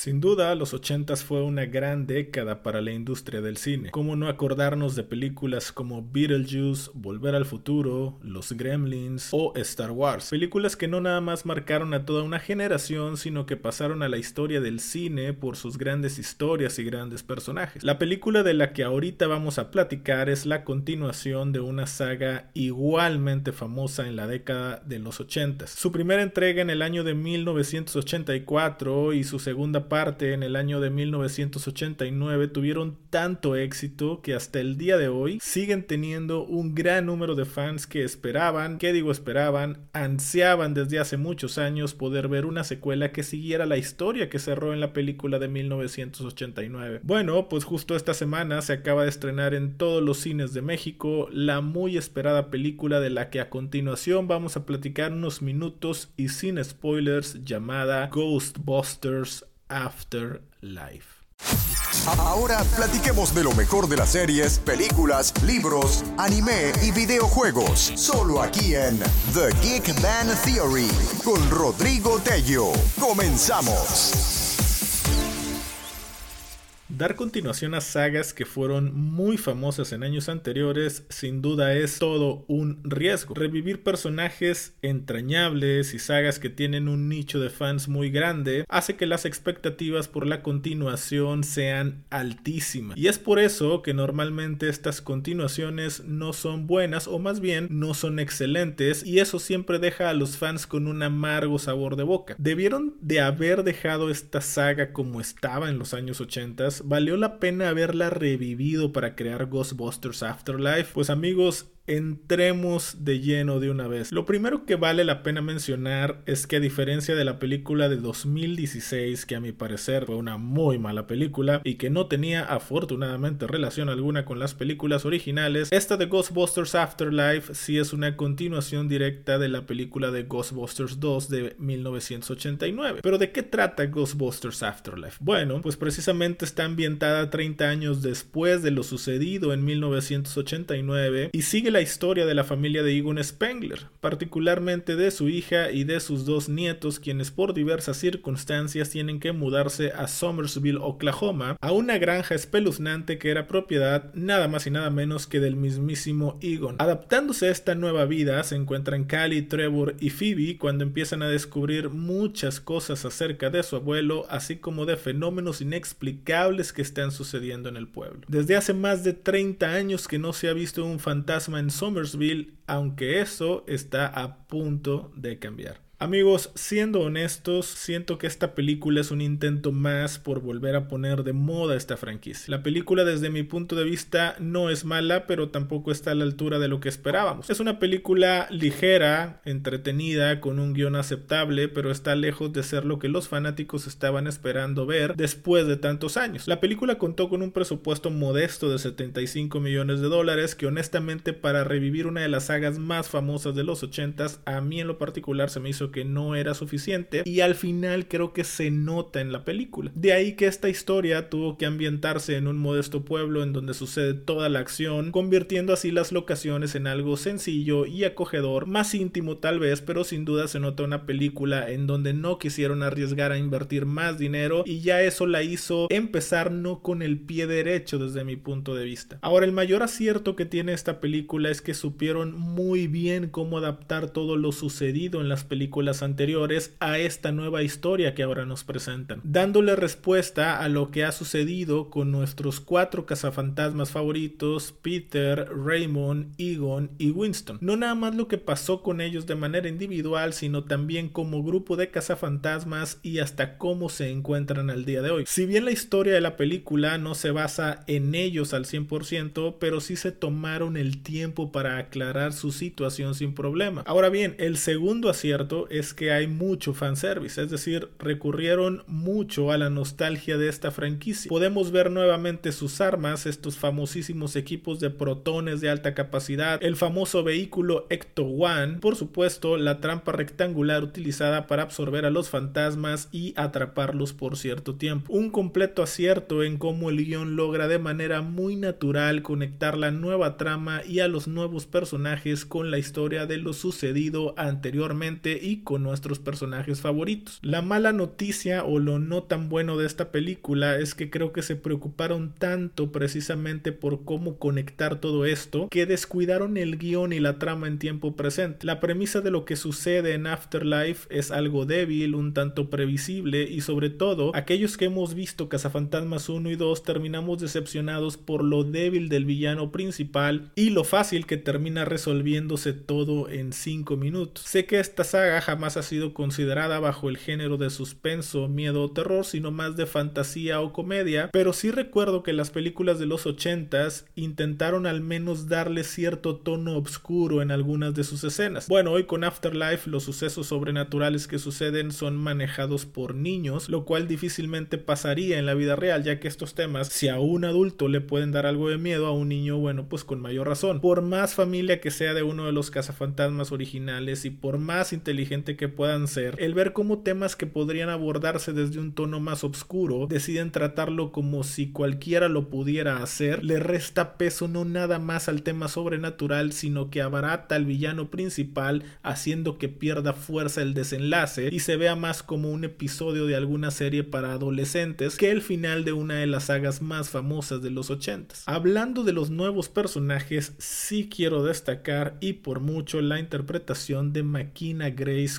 Sin duda, los 80 fue una gran década para la industria del cine. ¿Cómo no acordarnos de películas como Beetlejuice, Volver al Futuro, Los Gremlins o Star Wars? Películas que no nada más marcaron a toda una generación, sino que pasaron a la historia del cine por sus grandes historias y grandes personajes. La película de la que ahorita vamos a platicar es la continuación de una saga igualmente famosa en la década de los 80. Su primera entrega en el año de 1984 y su segunda parte en el año de 1989 tuvieron tanto éxito que hasta el día de hoy siguen teniendo un gran número de fans que esperaban, que digo esperaban, ansiaban desde hace muchos años poder ver una secuela que siguiera la historia que cerró en la película de 1989. Bueno, pues justo esta semana se acaba de estrenar en todos los cines de México la muy esperada película de la que a continuación vamos a platicar unos minutos y sin spoilers llamada Ghostbusters Afterlife. Ahora platiquemos de lo mejor de las series, películas, libros, anime y videojuegos. Solo aquí en The Geek Man Theory con Rodrigo Tello. Comenzamos. Dar continuación a sagas que fueron muy famosas en años anteriores sin duda es todo un riesgo. Revivir personajes entrañables y sagas que tienen un nicho de fans muy grande hace que las expectativas por la continuación sean altísimas. Y es por eso que normalmente estas continuaciones no son buenas o más bien no son excelentes y eso siempre deja a los fans con un amargo sabor de boca. Debieron de haber dejado esta saga como estaba en los años 80 ¿Valió la pena haberla revivido para crear Ghostbusters Afterlife? Pues amigos, entremos de lleno de una vez. Lo primero que vale la pena mencionar es que a diferencia de la película de 2016, que a mi parecer fue una muy mala película y que no tenía afortunadamente relación alguna con las películas originales, esta de Ghostbusters Afterlife sí es una continuación directa de la película de Ghostbusters 2 de 1989. Pero ¿de qué trata Ghostbusters Afterlife? Bueno, pues precisamente está ambientada 30 años después de lo sucedido en 1989 y sigue la historia de la familia de Egon Spengler, particularmente de su hija y de sus dos nietos, quienes por diversas circunstancias tienen que mudarse a Somersville, Oklahoma, a una granja espeluznante que era propiedad nada más y nada menos que del mismísimo Egon. Adaptándose a esta nueva vida, se encuentran Callie, Trevor y Phoebe cuando empiezan a descubrir muchas cosas acerca de su abuelo, así como de fenómenos inexplicables que están sucediendo en el pueblo. Desde hace más de 30 años que no se ha visto un fantasma en Somersville, aunque eso está a punto de cambiar. Amigos, siendo honestos, siento que esta película es un intento más por volver a poner de moda esta franquicia. La película desde mi punto de vista no es mala, pero tampoco está a la altura de lo que esperábamos. Es una película ligera, entretenida, con un guion aceptable, pero está lejos de ser lo que los fanáticos estaban esperando ver después de tantos años. La película contó con un presupuesto modesto de 75 millones de dólares que honestamente para revivir una de las sagas más famosas de los 80s, a mí en lo particular se me hizo que no era suficiente y al final creo que se nota en la película. De ahí que esta historia tuvo que ambientarse en un modesto pueblo en donde sucede toda la acción, convirtiendo así las locaciones en algo sencillo y acogedor, más íntimo tal vez, pero sin duda se nota una película en donde no quisieron arriesgar a invertir más dinero y ya eso la hizo empezar no con el pie derecho desde mi punto de vista. Ahora el mayor acierto que tiene esta película es que supieron muy bien cómo adaptar todo lo sucedido en las películas las anteriores a esta nueva historia que ahora nos presentan, dándole respuesta a lo que ha sucedido con nuestros cuatro cazafantasmas favoritos, Peter, Raymond, Egon y Winston. No nada más lo que pasó con ellos de manera individual, sino también como grupo de cazafantasmas y hasta cómo se encuentran al día de hoy. Si bien la historia de la película no se basa en ellos al 100%, pero sí se tomaron el tiempo para aclarar su situación sin problema. Ahora bien, el segundo acierto es que hay mucho fanservice, es decir, recurrieron mucho a la nostalgia de esta franquicia. Podemos ver nuevamente sus armas, estos famosísimos equipos de protones de alta capacidad, el famoso vehículo Ecto One, por supuesto, la trampa rectangular utilizada para absorber a los fantasmas y atraparlos por cierto tiempo. Un completo acierto en cómo el guion logra de manera muy natural conectar la nueva trama y a los nuevos personajes con la historia de lo sucedido anteriormente y con nuestros personajes favoritos. La mala noticia o lo no tan bueno de esta película es que creo que se preocuparon tanto precisamente por cómo conectar todo esto que descuidaron el guion y la trama en tiempo presente. La premisa de lo que sucede en Afterlife es algo débil, un tanto previsible y sobre todo aquellos que hemos visto Cazafantasmas 1 y 2 terminamos decepcionados por lo débil del villano principal y lo fácil que termina resolviéndose todo en 5 minutos. Sé que esta saga jamás ha sido considerada bajo el género de suspenso, miedo o terror, sino más de fantasía o comedia, pero sí recuerdo que las películas de los 80s intentaron al menos darle cierto tono oscuro en algunas de sus escenas. Bueno, hoy con Afterlife los sucesos sobrenaturales que suceden son manejados por niños, lo cual difícilmente pasaría en la vida real, ya que estos temas, si a un adulto le pueden dar algo de miedo, a un niño, bueno, pues con mayor razón. Por más familia que sea de uno de los cazafantasmas originales y por más inteligente que puedan ser, el ver cómo temas que podrían abordarse desde un tono más oscuro deciden tratarlo como si cualquiera lo pudiera hacer, le resta peso no nada más al tema sobrenatural, sino que abarata al villano principal, haciendo que pierda fuerza el desenlace y se vea más como un episodio de alguna serie para adolescentes que el final de una de las sagas más famosas de los 80. Hablando de los nuevos personajes, sí quiero destacar y por mucho la interpretación de Makina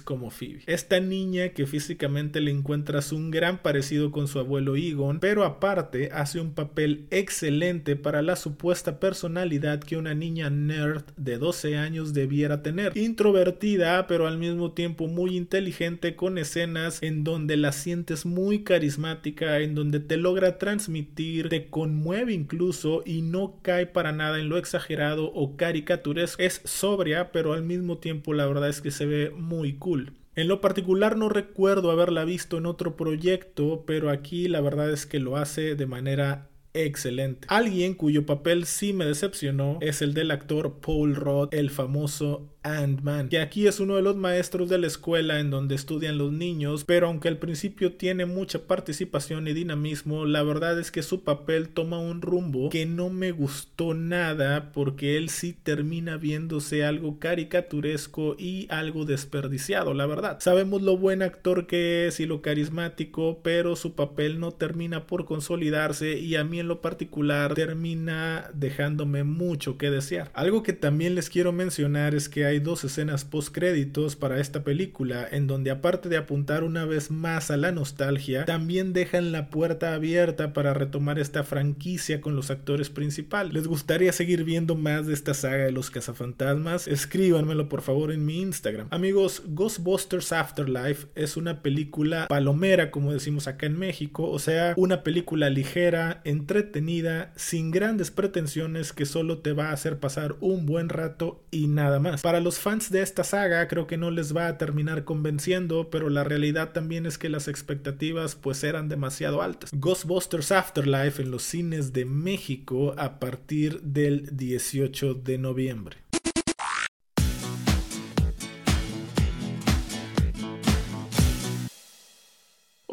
Como Phoebe. Esta niña que físicamente le encuentras un gran parecido con su abuelo Egon, pero aparte hace un papel excelente para la supuesta personalidad que una niña nerd de 12 años debiera tener. Introvertida, pero al mismo tiempo muy inteligente con escenas en donde la sientes muy carismática, en donde te logra transmitir, te conmueve incluso y no cae para nada en lo exagerado o caricaturesco. Es sobria, pero al mismo tiempo la verdad es que se ve muy cool. En lo particular no recuerdo haberla visto en otro proyecto, pero aquí la verdad es que lo hace de manera excelente. Alguien cuyo papel sí me decepcionó es el del actor Paul Roth, el famoso Ant-Man, que aquí es uno de los maestros de la escuela en donde estudian los niños, pero aunque al principio tiene mucha participación y dinamismo, la verdad es que su papel toma un rumbo que no me gustó nada porque él sí termina viéndose algo caricaturesco y algo desperdiciado, la verdad. Sabemos lo buen actor que es y lo carismático, pero su papel no termina por consolidarse y a mí en lo particular termina dejándome mucho que desear. Algo que también les quiero mencionar es que hay dos escenas post créditos para esta película en donde aparte de apuntar una vez más a la nostalgia, también dejan la puerta abierta para retomar esta franquicia con los actores principales. ¿Les gustaría seguir viendo más de esta saga de los cazafantasmas? Escríbanmelo por favor en mi Instagram. Amigos, Ghostbusters Afterlife es una película palomera como decimos acá en México, o sea, una película ligera, entretenida, sin grandes pretensiones que solo te va a hacer pasar un buen rato y nada más. Para los fans de esta saga creo que no les va a terminar convenciendo, pero la realidad también es que las expectativas pues eran demasiado altas. Ghostbusters Afterlife en los cines de México a partir del 18 de noviembre.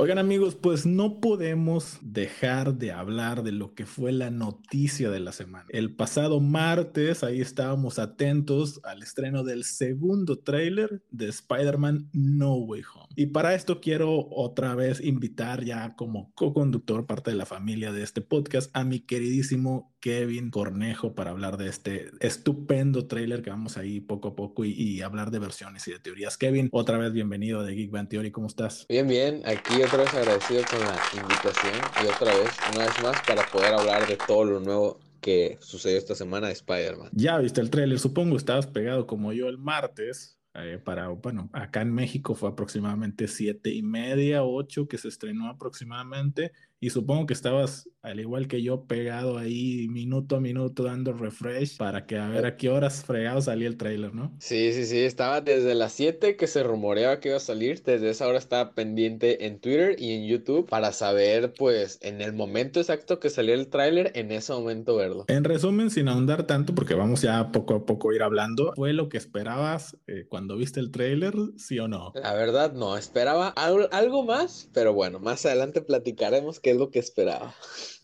Oigan amigos, pues no podemos dejar de hablar de lo que fue la noticia de la semana. El pasado martes ahí estábamos atentos al estreno del segundo tráiler de Spider-Man No Way Home. Y para esto quiero otra vez invitar ya como co-conductor, parte de la familia de este podcast, a mi queridísimo Kevin Cornejo para hablar de este estupendo tráiler que vamos ahí poco a poco y, y, hablar de versiones y de teorías. Kevin, otra vez bienvenido de Geek Band Theory, ¿cómo estás? Bien, bien, aquí otra vez agradecido con la invitación y otra vez, una vez más, para poder hablar de todo lo nuevo que sucedió esta semana de Spider-Man. Ya viste el tráiler, supongo estabas pegado como yo el martes. Eh, para, bueno, acá en México fue aproximadamente siete y media, ocho que se estrenó aproximadamente y supongo que estabas, al igual que yo, pegado ahí minuto a minuto dando refresh para que a ver a qué horas fregado salía el tráiler, ¿no? Sí, sí, sí, estaba desde las 7 que se rumoreaba que iba a salir, desde esa hora estaba pendiente en Twitter y en YouTube para saber, pues, en el momento exacto que salió el tráiler, en ese momento verlo. En resumen, sin ahondar tanto, porque vamos ya poco a poco a ir hablando, fue lo que esperabas eh, cuando viste el tráiler, sí o no? La verdad no, esperaba algo más, pero bueno, más adelante platicaremos es lo que esperaba.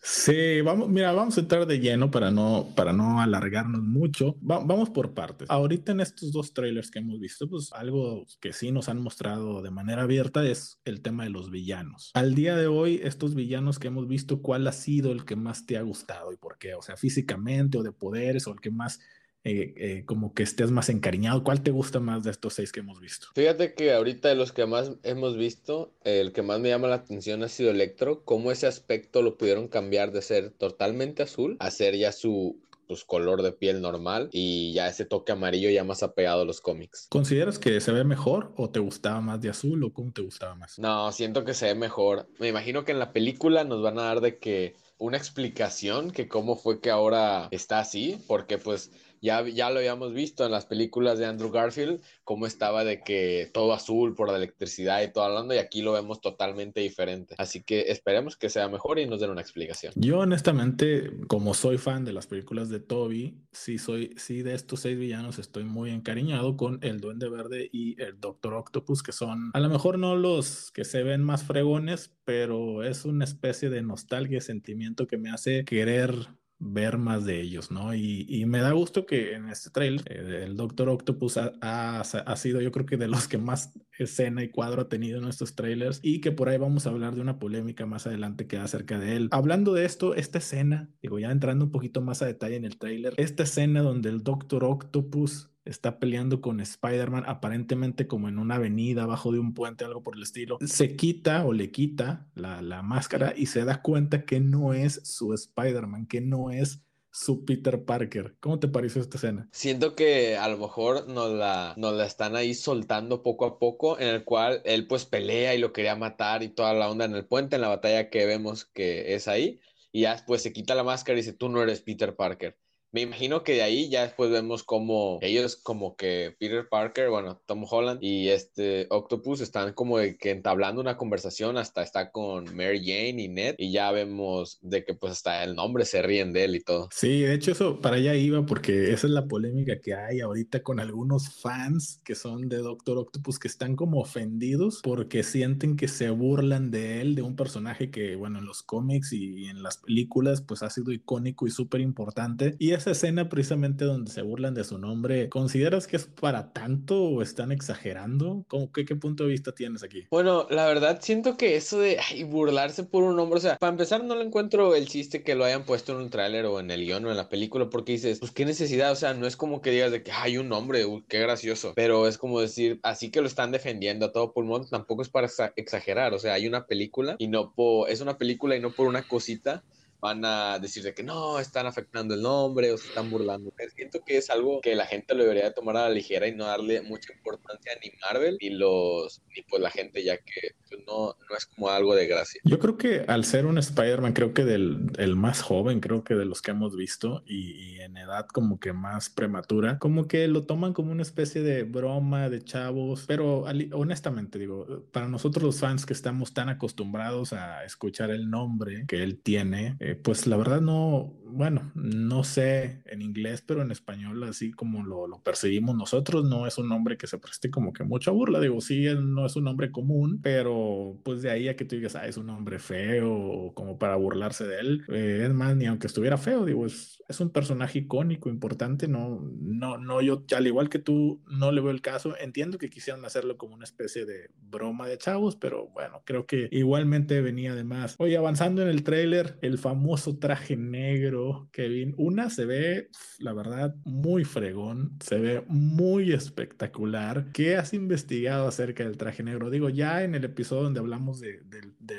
Sí, vamos, mira, vamos a entrar de lleno para no, para no alargarnos mucho. vamos por partes. Ahorita en estos dos trailers que hemos visto, pues algo que sí nos han mostrado de manera abierta es el tema de los villanos. Al día de hoy, estos villanos que hemos visto, ¿cuál ha sido el que más te ha gustado y por qué? O sea, físicamente o de poderes o el que más eh, eh, como que estés más encariñado? ¿Cuál te gusta más de estos seis que hemos visto? Fíjate que ahorita de los que más hemos visto, el que más me llama la atención ha sido Electro, cómo ese aspecto lo pudieron cambiar de ser totalmente azul a ser ya su pues, color de piel normal y ya ese toque amarillo ya más apegado a los cómics. ¿Consideras que se ve mejor o te gustaba más de azul o cómo te gustaba más? No, siento que se ve mejor. Me imagino que en la película nos van a dar de que una explicación que cómo fue que ahora está así, porque pues ya, ya lo habíamos visto en las películas de Andrew Garfield, cómo estaba de que todo azul por la electricidad y todo hablando, y aquí lo vemos totalmente diferente. Así que esperemos que sea mejor y nos den una explicación. Yo honestamente, como soy fan de las películas de Toby, sí soy, sí de estos seis villanos estoy muy encariñado con el Duende Verde y el Doctor Octopus, que son a lo mejor no los que se ven más fregones, pero es una especie de nostalgia, sentimiento que me hace querer ver más de ellos, ¿no? Y, me da gusto que en este trailer eh, el Doctor Octopus ha, sido yo creo que de los que más escena y cuadro ha tenido en estos trailers y que por ahí vamos a hablar de una polémica más adelante que acerca de él. Hablando de esto, esta escena, digo ya entrando un poquito más a detalle en el trailer, esta escena donde el Doctor Octopus está peleando con Spider-Man aparentemente como en una avenida, abajo de un puente, algo por el estilo. Se quita o le quita la, la máscara y se da cuenta que no es su Spider-Man, que no es su Peter Parker. ¿Cómo te pareció esta escena? Siento que a lo mejor nos la, nos la están ahí soltando poco a poco, en el cual él pues pelea y lo quería matar y toda la onda en el puente, en la batalla que vemos que es ahí, y ya después se quita la máscara y dice, tú no eres Peter Parker. Me imagino que de ahí ya después vemos como ellos, como que Peter Parker, bueno, Tom Holland y este Octopus están como de que entablando una conversación, hasta está con Mary Jane y Ned, y ya vemos de que pues hasta el nombre se ríen de él y todo. Sí, de hecho eso para allá iba porque esa es la polémica que hay ahorita con algunos fans que son de Doctor Octopus que están como ofendidos porque sienten que se burlan de él, de un personaje que, bueno, en los cómics y en las películas pues ha sido icónico y súper importante. Y es escena precisamente donde se burlan de su nombre, ¿consideras que es para tanto o están exagerando? ¿Cómo, qué, qué punto de vista tienes aquí? Bueno, la verdad siento que eso de burlarse por un nombre, o sea, para empezar no le encuentro el chiste que lo hayan puesto en un tráiler o en el guion o en la película porque dices, pues qué necesidad, o sea, no es como que digas de que hay un nombre, qué gracioso, pero es como decir, así que lo están defendiendo a todo pulmón, tampoco es para exagerar, o sea, hay una película y no por, es una película y no por una cosita van a decir de que no, están afectando el nombre o se están burlando. Siento que es algo que la gente lo debería tomar a la ligera y no darle mucha importancia ni Marvel ni los ni pues la gente ya que pues, no, no es como algo de gracia. Yo creo que al ser un Spider-Man, creo que del el más joven, creo que de los que hemos visto y, en edad como que más prematura, como que lo toman como una especie de broma de chavos, pero honestamente digo, para nosotros los fans que estamos tan acostumbrados a escuchar el nombre que él tiene, eh, pues la verdad no, bueno, no sé en inglés, pero en español, así como lo, lo, percibimos nosotros, no es un nombre que se preste como que mucha burla. Digo, sí, no es un nombre común, pero pues de ahí a que tú digas, ah, es un nombre feo, como para burlarse de él. Eh, es más, ni aunque estuviera feo, digo, es, es un personaje icónico, importante. No, no, no, yo, al igual que tú, no le veo el caso. Entiendo que quisieran hacerlo como una especie de broma de chavos, pero bueno, creo que igualmente venía de más. Oye, avanzando en el tráiler, el famoso traje negro Kevin. Una se ve, la verdad, muy fregón, se ve muy espectacular. ¿Qué has investigado acerca del traje negro? Digo, ya en el episodio donde hablamos de,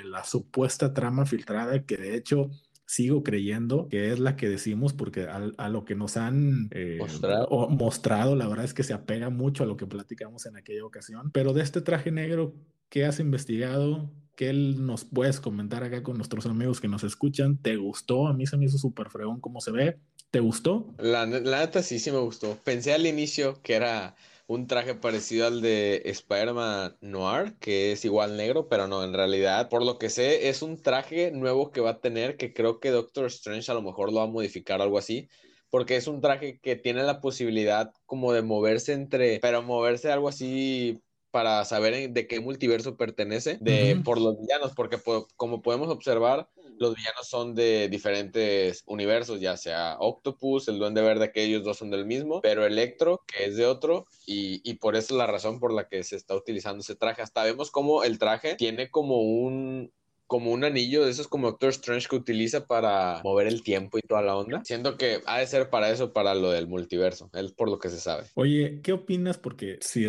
la supuesta trama filtrada, que de hecho sigo creyendo que es la que decimos porque a, lo que nos han eh, mostrado. mostrado. la verdad es que se apega mucho a lo que platicamos en aquella ocasión. Pero de este traje negro, ¿qué has investigado? ¿Qué nos puedes comentar acá con nuestros amigos que nos escuchan? ¿Te gustó? A mí se me hizo súper fregón cómo se ve. ¿Te gustó? La, la neta sí, sí me gustó. Pensé al inicio que era un traje parecido al de Spider-Man Noir, que es igual negro, pero no, en realidad, por lo que sé, es un traje nuevo que va a tener, que creo que Doctor Strange a lo mejor lo va a modificar algo así, porque es un traje que tiene la posibilidad como de moverse entre, pero moverse algo así para saber de qué multiverso pertenece de, por los villanos, porque como podemos observar, los villanos son de diferentes universos, ya sea Octopus, el Duende Verde, que ellos dos son del mismo, pero Electro, que es de otro, y, y por eso es la razón por la que se está utilizando ese traje. Hasta vemos como el traje tiene como un, como un anillo de esos como Doctor Strange que utiliza para mover el tiempo y toda la onda. Siento que ha de ser para eso, para lo del multiverso. Es por lo que se sabe. Oye, ¿qué opinas? Porque si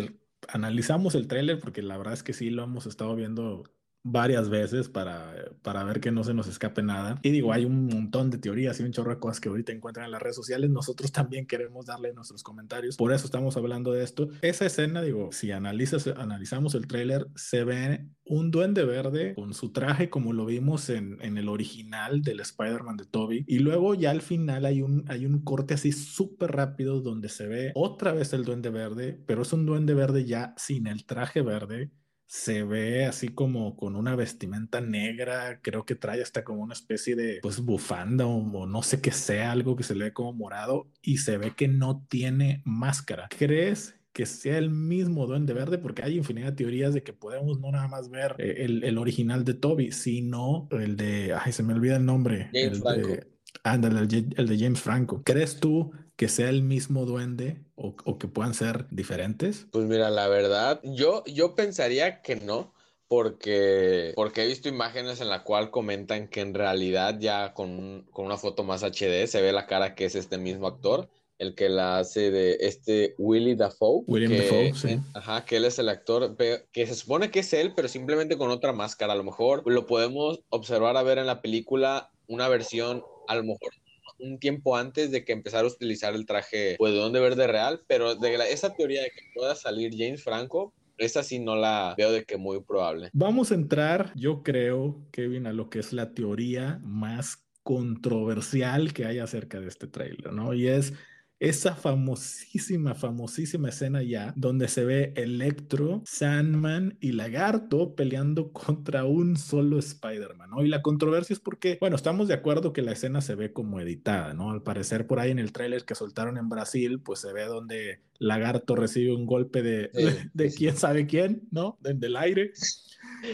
analizamos el tráiler, porque la verdad es que sí lo hemos estado viendo varias veces para, para ver que no se nos escape nada. Y digo, hay un montón de teorías y un chorro de cosas que ahorita encuentran en las redes sociales. Nosotros también queremos darle nuestros comentarios. Por eso estamos hablando de esto. Esa escena, digo, si analizas, analizamos el tráiler, se ve un duende verde con su traje como lo vimos en, en el original del Spider-Man de Toby. Y luego ya al final hay un, hay un corte así súper rápido donde se ve otra vez el duende verde, pero es un duende verde ya sin el traje verde se ve así como con una vestimenta negra, creo que trae hasta como una especie de pues bufanda o, no sé qué sea, algo que se le ve como morado y se ve que no tiene máscara. ¿Crees que sea el mismo Duende Verde, porque hay infinidad de teorías de que podemos no nada más ver eh, el, original de Toby, sino el de, ay, se me olvida el nombre, el de, ándale, el, de James Franco. ¿Crees tú que sea el mismo duende o, que puedan ser diferentes? Pues mira, la verdad, yo, yo pensaría que no. Porque, porque he visto imágenes en la cual comentan que en realidad ya con, con una foto más HD se ve la cara que es este mismo actor el que la hace de este Willy Dafoe. William Dafoe, sí. Ajá, que él es el actor, que se supone que es él, pero simplemente con otra máscara. A lo mejor lo podemos observar a ver en la película una versión, a lo mejor un tiempo antes de que empezara a utilizar el traje pues, de Donde Verde Real, pero de esa teoría de que pueda salir James Franco, esa sí no la veo de que muy probable. Vamos a entrar, yo creo, Kevin, a lo que es la teoría más controversial que hay acerca de este trailer, ¿no? Y es esa famosísima, famosísima escena ya, donde se ve Electro, Sandman y Lagarto peleando contra un solo Spider-Man, ¿no? Y la controversia es porque, bueno, estamos de acuerdo que la escena se ve como editada, ¿no? Al parecer por ahí en el tráiler que soltaron en Brasil, pues se ve donde Lagarto recibe un golpe de, de, quién sabe quién, ¿no? Desde el aire.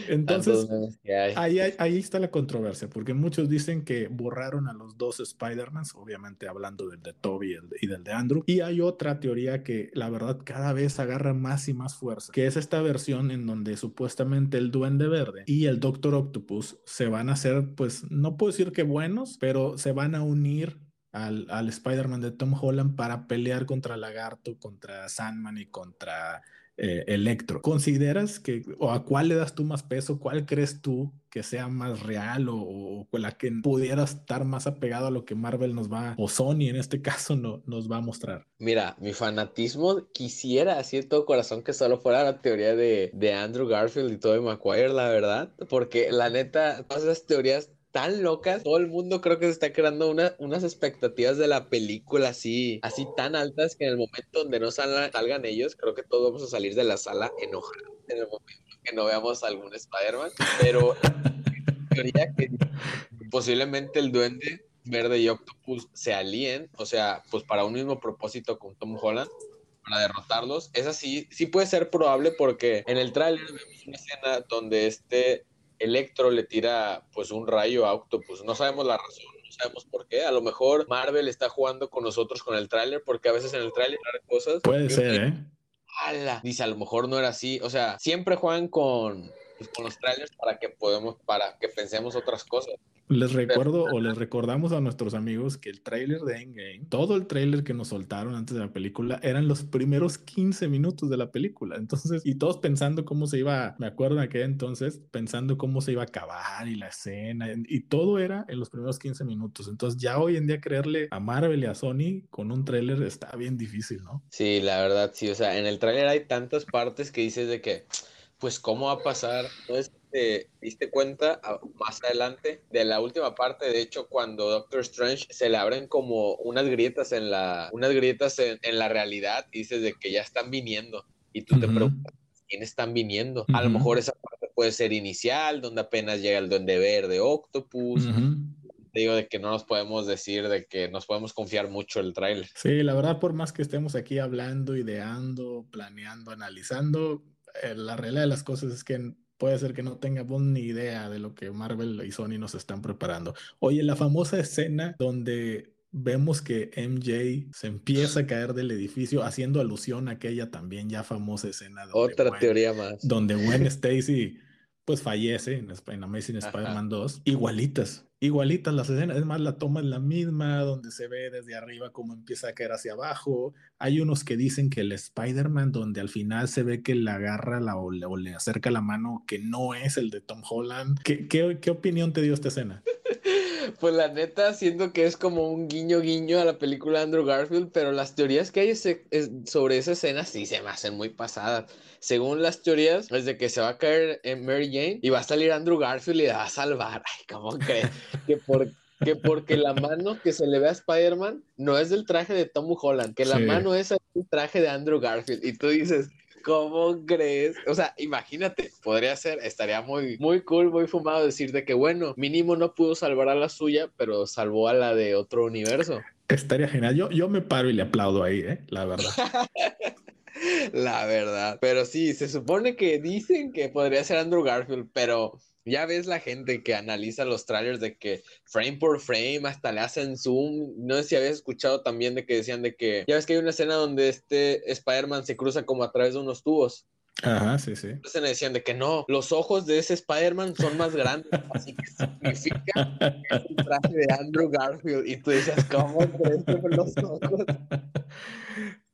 Entonces, ahí, ahí, está la controversia, porque muchos dicen que borraron a los dos Spider-Mans, obviamente hablando del de Toby y del de Andrew. Y hay otra teoría que la verdad cada vez agarra más y más fuerza, que es esta versión en donde supuestamente el Duende Verde y el Doctor Octopus se van a hacer, pues no puedo decir que buenos, pero se van a unir al, al Spider-Man de Tom Holland para pelear contra Lagarto, contra Sandman y contra eh, Electro. ¿Consideras que, o a cuál le das tú más peso? ¿Cuál crees tú que sea más real o, con la que pudiera estar más apegado a lo que Marvel nos va, o Sony en este caso, no, nos va a mostrar? Mira, mi fanatismo quisiera así de todo corazón que solo fuera la teoría de, de Andrew Garfield y Tobey Maguire, la verdad, porque la neta, todas esas teorías tan locas. Todo el mundo creo que se está creando una, unas expectativas de la película así, así tan altas que en el momento donde no salgan ellos, creo que todos vamos a salir de la sala enojados en el momento que no veamos algún Spider-Man. Pero teoría que posiblemente el duende verde y Octopus se alíen, o sea, pues para un mismo propósito con Tom Holland para derrotarlos. Es así, sí puede ser probable porque en el tráiler vemos una escena donde este Electro le tira pues un rayo a Octopus. No sabemos la razón, no sabemos por qué. A lo mejor Marvel está jugando con nosotros con el tráiler porque a veces en el tráiler hay cosas. Puede ser, ¿eh? Dice, a lo mejor no era así. O sea, siempre juegan con, pues, con los trailers para que podemos, para que pensemos otras cosas. Les recuerdo o les recordamos a nuestros amigos que el tráiler de Endgame, todo el tráiler que nos soltaron antes de la película eran los primeros 15 minutos de la película. Entonces, y todos pensando cómo se iba, me acuerdo en aquel entonces, pensando cómo se iba a acabar y la escena, y todo era en los primeros 15 minutos. Entonces, ya hoy en día creerle a Marvel y a Sony con un tráiler está bien difícil, ¿no? Sí, la verdad, sí. O sea, en el tráiler hay tantas partes que dices de que, pues, ¿cómo va a pasar? Entonces, te diste cuenta más adelante de la última parte, de hecho, cuando Doctor Strange se le abren como unas grietas en la, unas grietas en, la realidad, dices de que ya están viniendo y tú te preguntas, ¿quiénes están viniendo? A lo mejor esa parte puede ser inicial, donde apenas llega el Duende Verde, Octopus, te digo de que no nos podemos decir, de que nos podemos confiar mucho el trailer. Sí, la verdad, por más que estemos aquí hablando, ideando, planeando, analizando, eh, la realidad de las cosas es que puede ser que no tengamos ni idea de lo que Marvel y Sony nos están preparando. Oye, la famosa escena donde vemos que MJ se empieza a caer del edificio, haciendo alusión a aquella también ya famosa escena. Otra teoría más. Donde Gwen Stacy pues fallece en, Amazing Spider-Man 2. Igualitas, igualitas las escenas. Es más, la toma es la misma, donde se ve desde arriba cómo empieza a caer hacia abajo. Hay unos que dicen que el Spider-Man, donde al final se ve que le agarra la, o, le, acerca la mano, que no es el de Tom Holland. ¿Qué, qué, qué opinión te dio esta escena? Pues la neta, siento que es como un guiño guiño a la película Andrew Garfield, pero las teorías que hay sobre esa escena sí se me hacen muy pasadas. Según las teorías, es de que se va a caer en Mary Jane y va a salir Andrew Garfield y la va a salvar. Ay, ¿cómo crees? que que porque la mano que se le ve a Spider-Man no es del traje de Tom Holland, que la mano es el traje de Andrew Garfield. Y tú dices, ¿Cómo crees? O sea, imagínate, podría ser, estaría muy, muy cool, muy fumado decir de que, bueno, mínimo no pudo salvar a la suya, pero salvó a la de otro universo. Estaría genial. Yo, yo me paro y le aplaudo ahí, ¿eh? La verdad. la verdad. Pero sí, se supone que dicen que podría ser Andrew Garfield, pero ya ves la gente que analiza los trailers de que frame por frame hasta le hacen zoom. No sé si habías escuchado también de que decían de que ya ves que hay una escena donde este Spider-Man se cruza como a través de unos tubos. Ajá, sí, sí. Entonces decían de que no, los ojos de ese Spider-Man son más grandes, así que significa que es el traje de Andrew Garfield. Y tú dices, ¿cómo crees que los ojos?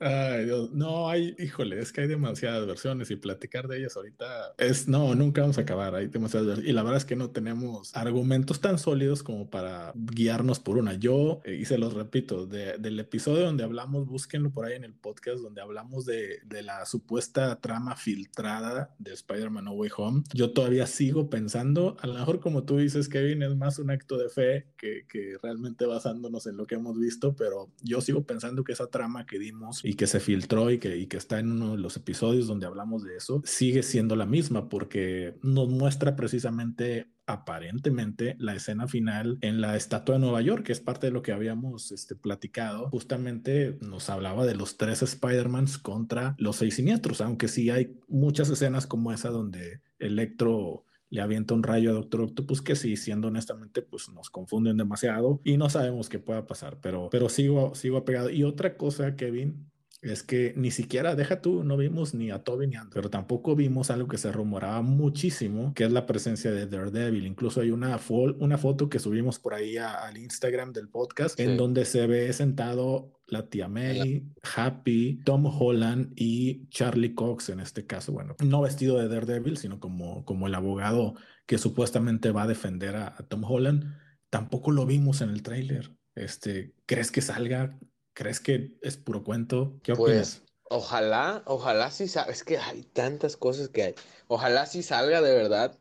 Ay, Dios. No, hay, híjole, es que hay demasiadas versiones y platicar de ellas ahorita es, no, nunca vamos a acabar. Hay demasiadas versiones. Y la verdad es que no tenemos argumentos tan sólidos como para guiarnos por una. Yo, eh, y se los repito, del episodio donde hablamos, búsquenlo por ahí en el podcast, donde hablamos de, de la supuesta trama filtrada de Spider-Man No Way Home. Yo todavía sigo pensando, a lo mejor como tú dices, Kevin, es más un acto de fe que, que realmente basándonos en lo que hemos visto, pero yo sigo pensando que esa trama que dimos que se filtró y que, y que está en uno de los episodios donde hablamos de eso, sigue siendo la misma porque nos muestra precisamente aparentemente la escena final en la estatua de Nueva York, que es parte de lo que habíamos este, platicado. Justamente nos hablaba de los tres Spider-Mans contra los seis siniestros, aunque sí hay muchas escenas como esa donde Electro le avienta un rayo a Doctor Octopus que sí, siendo honestamente, pues nos confunden demasiado y no sabemos qué pueda pasar, pero, pero sigo, sigo apegado. Y otra cosa, Kevin, es que ni siquiera, deja tú, no vimos ni a Toby ni a pero tampoco vimos algo que se rumoraba muchísimo, que es la presencia de Daredevil. Incluso hay una, una foto que subimos por ahí al Instagram del podcast, en donde se ve sentado la tía May, Happy, Tom Holland y Charlie Cox en este caso, bueno, no vestido de Daredevil, sino como, como el abogado que supuestamente va a defender a, a Tom Holland. Tampoco lo vimos en el tráiler. Este, ¿crees que salga? ¿Crees que es puro cuento? ¿Qué opinas? Pues, ojalá, ojalá sí salga. Es que hay tantas cosas que hay. Ojalá sí salga de verdad.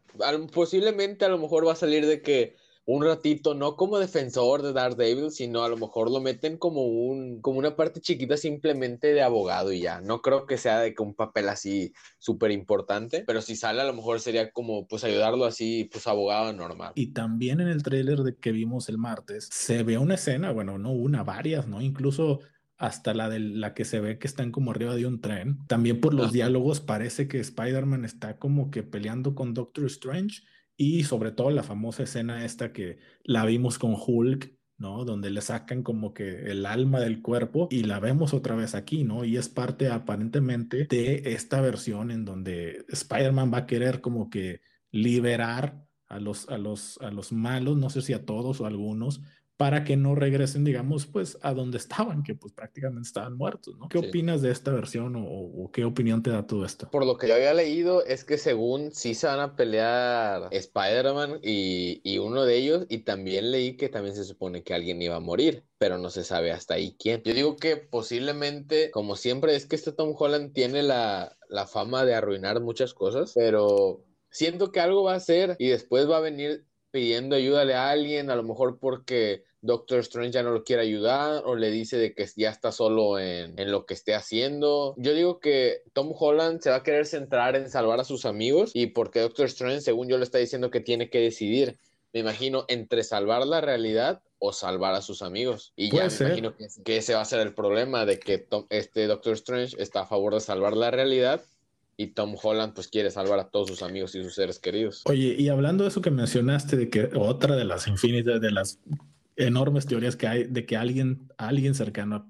posiblemente a lo mejor va a salir de que un ratito, no como defensor de Daredevil, sino a lo mejor lo meten como un, como una parte chiquita simplemente de abogado y ya. No creo que sea de que un papel así súper importante, pero si sale a lo mejor sería como pues ayudarlo así, pues abogado normal. Y también en el tráiler de que vimos el martes, se ve una escena, bueno, no una, varias, ¿no? Incluso hasta la de la que se ve que están como arriba de un tren. También por los diálogos parece que Spider-Man está como que peleando con Doctor Strange y sobre todo la famosa escena esta que la vimos con Hulk, ¿no? Donde le sacan como que el alma del cuerpo y la vemos otra vez aquí, ¿no? Y es parte aparentemente de esta versión en donde Spider-Man va a querer como que liberar a los, a los, a los malos, no sé si a todos o a algunos, para que no regresen, digamos, pues a donde estaban, que pues prácticamente estaban muertos, ¿no? ¿Qué opinas de esta versión o, qué opinión te da todo esto? Por lo que yo había leído es que según sí se van a pelear Spider-Man y, y, uno de ellos, y también leí que también se supone que alguien iba a morir, pero no se sabe hasta ahí quién. Yo digo que posiblemente, como siempre, es que este Tom Holland tiene la, la fama de arruinar muchas cosas, pero siento que algo va a hacer y después va a venir pidiendo ayuda a alguien, a lo mejor porque Doctor Strange ya no lo quiere ayudar o le dice de que ya está solo en, en, lo que esté haciendo. Yo digo que Tom Holland se va a querer centrar en salvar a sus amigos y porque Doctor Strange, según yo, le está diciendo que tiene que decidir me imagino, entre salvar la realidad o salvar a sus amigos. Y ya me imagino que, ese va a ser el problema de que este Doctor Strange está a favor de salvar la realidad y Tom Holland pues quiere salvar a todos sus amigos y sus seres queridos. Oye, y hablando de eso que mencionaste, de que otra de las infinitas, de las enormes teorías que hay de que alguien, alguien cercano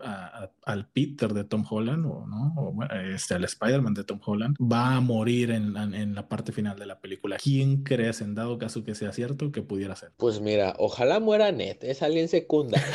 al Peter de Tom Holland o no, o, este, al Spider-Man de Tom Holland va a morir en, en, la parte final de la película. ¿Quién crees, en dado caso que sea cierto, que pudiera ser? Pues mira, ojalá muera Ned, es alguien secundario.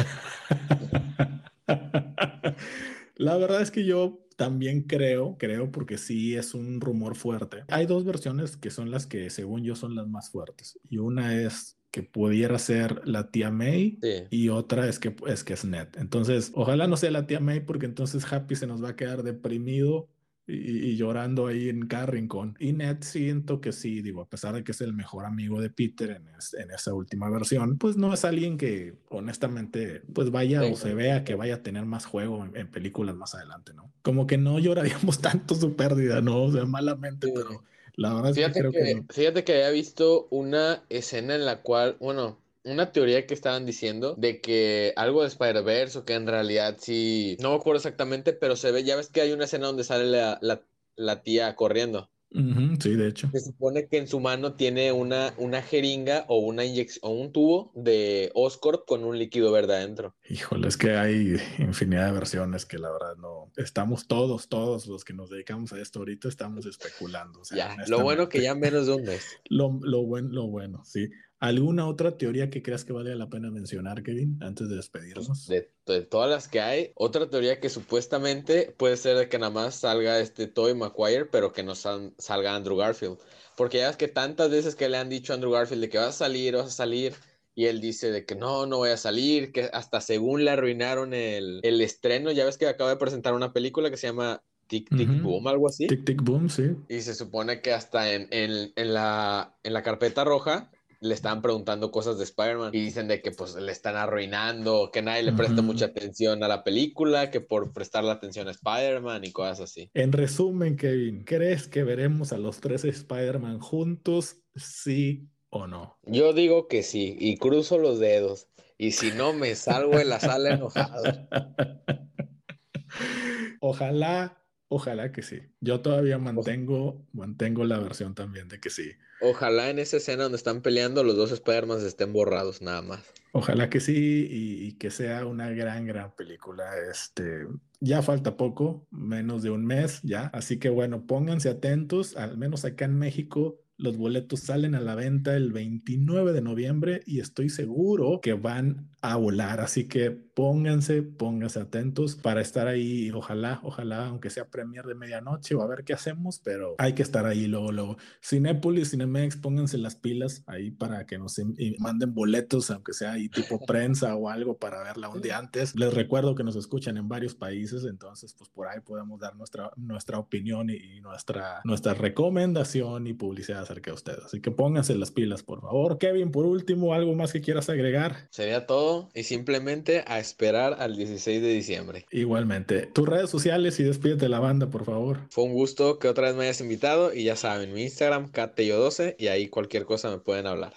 la verdad es que yo también creo, creo porque sí es un rumor fuerte. Hay dos versiones que son las que según yo son las más fuertes y una es que pudiera ser la tía May y otra es que, es que es Ned. Entonces, ojalá no sea la tía May porque entonces Happy se nos va a quedar deprimido y, llorando ahí en Carrington. Y Ned siento que sí, digo, a pesar de que es el mejor amigo de Peter en, en esa última versión, pues no es alguien que honestamente pues vaya o se vea que vaya a tener más juego en, películas más adelante, ¿no? Como que no lloraríamos tanto su pérdida, ¿no? O sea, malamente, pero la verdad es fíjate que creo que, Fíjate que había visto una escena en la cual, bueno, una teoría que estaban diciendo de que algo de Spider-Verse o que en realidad sí, no me acuerdo exactamente, pero se ve, ya ves que hay una escena donde sale la, la, la tía corriendo sí, de hecho. Se supone que en su mano tiene una, una jeringa o una inyección o un tubo de Oscorp con un líquido verde adentro. Híjole, es que hay infinidad de versiones que la verdad no. Estamos todos, todos los que nos dedicamos a esto ahorita estamos especulando. ya, lo bueno que ya menos de un mes. Lo, lo, bueno, lo bueno, sí. ¿Alguna otra teoría que creas que vale la pena mencionar, Kevin, antes de despedirnos? De, todas las que hay, otra teoría que supuestamente puede ser de que nada más salga este Toy Maguire, pero que no salga Andrew Garfield. Porque ya es que tantas veces que le han dicho a Andrew Garfield de que vas a salir, vas a salir, y él dice de que no, no voy a salir, que hasta según le arruinaron el, estreno, ya ves que acaba de presentar una película que se llama Tic Tic Boom, algo así. Tic Tic Boom, sí. Y se supone que hasta en, en, la, en la carpeta roja le estaban preguntando cosas de Spider-Man y dicen de que pues le están arruinando, que nadie le presta mucha atención a la película, que por prestarle atención a Spider-Man y cosas así. En resumen, Kevin, ¿crees que veremos a los tres Spider-Man juntos? Sí o no. Yo digo que sí y cruzo los dedos. Y si no, me salgo de la sala enojado. Ojalá Ojalá que sí. Yo todavía mantengo, mantengo la versión también de que sí. Ojalá en esa escena donde están peleando los dos Spider-Man estén borrados nada más. Ojalá que sí y, que sea una gran, gran película. Este, ya falta poco, menos de un mes ya. Así que bueno, pónganse atentos, al menos acá en México los boletos salen a la venta el 29 de noviembre y estoy seguro que van a volar. Así que pónganse, pónganse atentos para estar ahí. Ojalá, ojalá, aunque sea premier de medianoche o a ver qué hacemos, pero hay que estar ahí luego, luego. Cinépolis, Cinemex, pónganse las pilas ahí para que nos manden boletos, aunque sea ahí tipo prensa o algo para verla un día antes. Les recuerdo que nos escuchan en varios países, entonces pues por ahí podemos dar nuestra, nuestra opinión y, nuestra, nuestra recomendación y publicidad acerca de ustedes. Así que pónganse las pilas, por favor. Kevin, por último, ¿algo más que quieras agregar? Sería todo y simplemente a esperar al 16 de diciembre. Igualmente. Tus redes sociales y despídete de la banda, por favor. Fue un gusto que otra vez me hayas invitado y ya saben, mi Instagram, cateyo12 y ahí cualquier cosa me pueden hablar.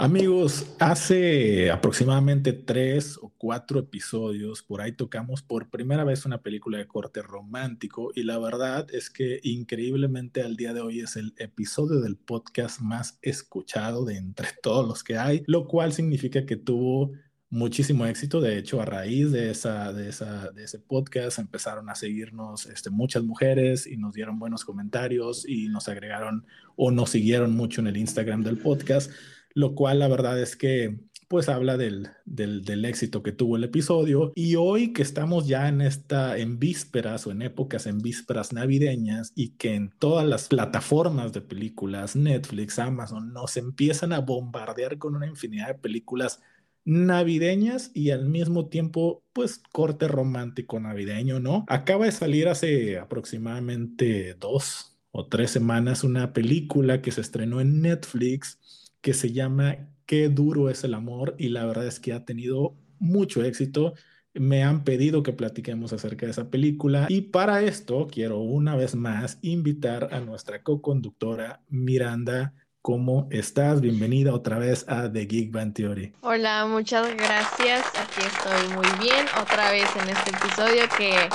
Amigos, hace aproximadamente tres o cuatro episodios, por ahí tocamos por primera vez una película de corte romántico y la verdad es que increíblemente al día de hoy es el episodio del podcast más escuchado de entre todos los que hay, lo cual significa que tuvo muchísimo éxito. De hecho, a raíz de, esa, de, ese podcast empezaron a seguirnos este, muchas mujeres y nos dieron buenos comentarios y nos agregaron o nos siguieron mucho en el Instagram del podcast lo cual la verdad es que pues habla del, del, éxito que tuvo el episodio. Y hoy que estamos ya en esta, en vísperas o en épocas en vísperas navideñas y que en todas las plataformas de películas, Netflix, Amazon, nos empiezan a bombardear con una infinidad de películas navideñas y al mismo tiempo, pues corte romántico navideño, ¿no? Acaba de salir hace aproximadamente dos o tres semanas una película que se estrenó en Netflix que se llama Qué duro es el amor y la verdad es que ha tenido mucho éxito. me han pedido que platiquemos acerca de esa película y para esto quiero una vez más invitar a nuestra co-conductora Miranda. ¿Cómo estás? Bienvenida otra vez a The Geek Band. Hola, muchas gracias. Aquí estoy muy bien otra vez en este episodio que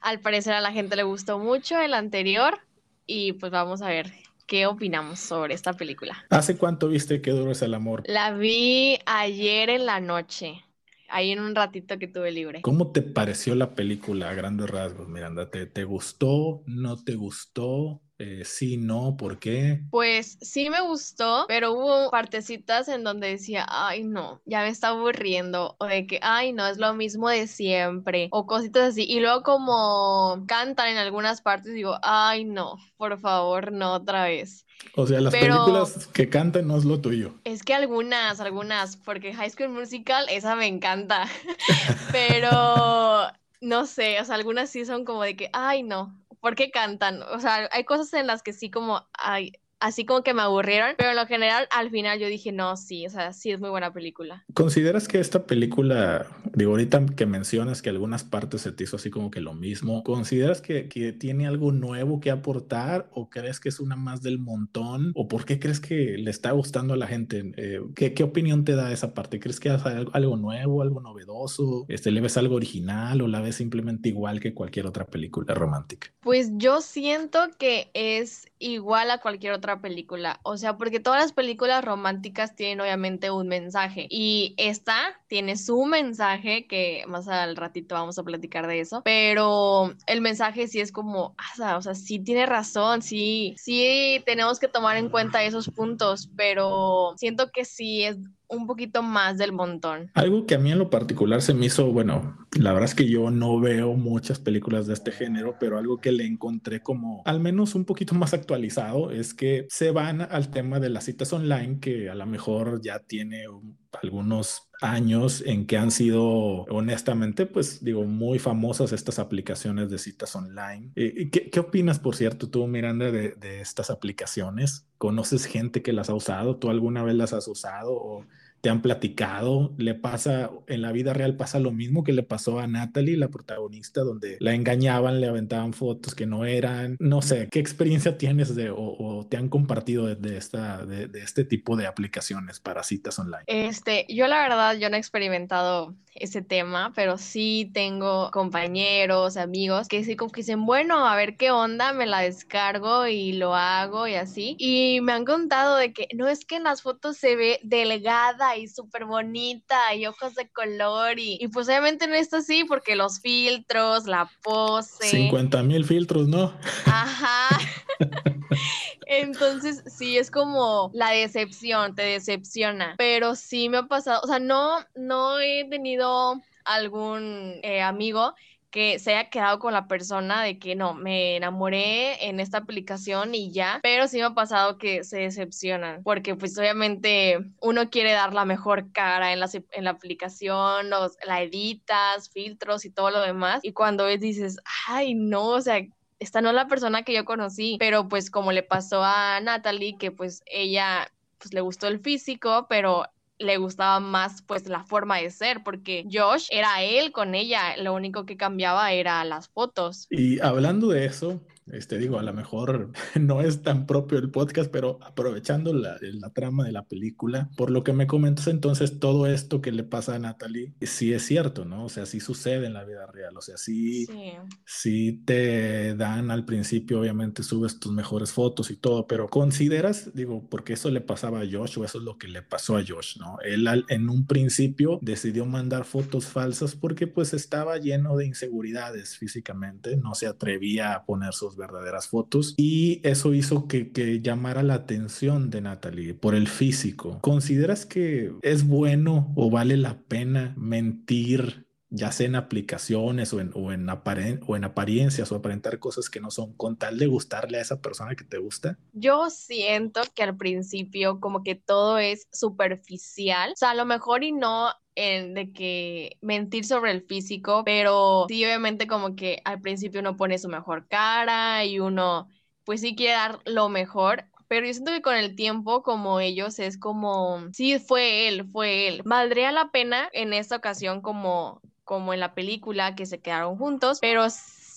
al parecer a la gente le gustó mucho el anterior y pues vamos a ver qué opinamos sobre esta película. ¿Hace cuánto viste que duro es el amor? La vi ayer en la noche ahí en un ratito que tuve libre. ¿Cómo te pareció la película a grandes rasgos, Miranda? ¿Te, te gustó? ¿No te gustó? Eh, sí, no, ¿por qué? Pues sí me gustó, pero hubo partecitas en donde decía, ay no, ya me está aburriendo, o de que, ay no, es lo mismo de siempre, o cositas así. Y luego como cantan en algunas partes, digo, ay no, por favor, no otra vez. O sea, las películas que cantan no es lo tuyo. Es que algunas, algunas, porque High School Musical, esa me encanta. pero no sé, o sea, algunas sí son como de que, ay no, ¿por qué cantan? O sea, hay cosas en las que sí como, ay, así como que me aburrieron, pero en lo general al final yo dije, no, sí, o sea, sí es muy buena película. ¿Consideras que esta película, digo, ahorita que mencionas que algunas partes se te hizo así como que lo mismo, ¿consideras que, que tiene algo nuevo que aportar o crees que es una más del montón o por qué crees que le está gustando a la gente? Eh, ¿qué, ¿qué, opinión te da esa parte? ¿Crees que es algo nuevo, algo novedoso? Este, ¿Le ves algo original o la ves simplemente igual que cualquier otra película romántica? Pues yo siento que es igual a cualquier otra película. O sea, porque todas las películas románticas tienen obviamente un mensaje. Y esta tiene su mensaje que más al ratito vamos a platicar de eso, pero el mensaje sí es como, o sea, sí tiene razón, sí, sí tenemos que tomar en cuenta esos puntos, pero siento que sí es un poquito más del montón. Algo que a mí en lo particular se me hizo, bueno, la verdad es que yo no veo muchas películas de este género, pero algo que le encontré como al menos un poquito más actualizado es que se van al tema de las citas online, que a lo mejor ya tiene algunos años en que han sido, honestamente, pues digo, muy famosas estas aplicaciones de citas online. Eh, ¿Qué, qué opinas, por cierto, tú, Miranda, de, de, estas aplicaciones? ¿Conoces gente que las ha usado? ¿Tú alguna vez las has usado? ¿O te han platicado, le pasa, en la vida real pasa lo mismo que le pasó a Natalie, la protagonista, donde la engañaban, le aventaban fotos que no eran, no sé, ¿qué experiencia tienes de o, te han compartido de, esta, de, de, este tipo de aplicaciones para citas online? Este, yo la verdad, yo no he experimentado ese tema, pero sí tengo compañeros, amigos que sí como que dicen, bueno, a ver qué onda, me la descargo y lo hago y así. Y me han contado de que no es que en las fotos se ve delgada y súper bonita y ojos de color y, y, pues obviamente no es así porque los filtros, la pose. 50 mil filtros, ¿no? Ajá. Entonces, sí, es como la decepción, te decepciona. Pero sí me ha pasado, o sea, no, no he tenido algún eh, amigo que se haya quedado con la persona de que no, me enamoré en esta aplicación y ya, pero sí me ha pasado que se decepcionan, porque pues obviamente uno quiere dar la mejor cara en la, en la aplicación, los, la editas, filtros y todo lo demás, y cuando ves dices, ay no, o sea, esta no es la persona que yo conocí, pero pues como le pasó a Natalie, que pues ella pues le gustó el físico, pero le gustaba más pues la forma de ser, porque Josh era él con ella, lo único que cambiaba era las fotos. Y hablando de eso, este, digo, a lo mejor no es tan propio el podcast, pero aprovechando la, la, trama de la película, por lo que me comentas entonces, todo esto que le pasa a Natalie, sí es cierto, ¿no? O sea, sí sucede en la vida real, o sea, sí, sí. sí te dan al principio, obviamente subes tus mejores fotos y todo, pero consideras, digo, porque eso le pasaba a Josh o eso es lo que le pasó a Josh, ¿no? Él al, en un principio decidió mandar fotos falsas porque pues estaba lleno de inseguridades físicamente, no se atrevía a poner sus verdaderas fotos y eso hizo que, que llamara la atención de Natalie por el físico. ¿Consideras que es bueno o vale la pena mentir ya sea en aplicaciones o en, o, en o en apariencias o aparentar cosas que no son con tal de gustarle a esa persona que te gusta? Yo siento que al principio como que todo es superficial, o sea, a lo mejor y no en de que mentir sobre el físico, pero sí obviamente como que al principio uno pone su mejor cara y uno pues sí quiere dar lo mejor, pero yo siento que con el tiempo, como ellos, es como, sí, fue él, fue él. Valdría la pena en esta ocasión como como en la película que se quedaron juntos, pero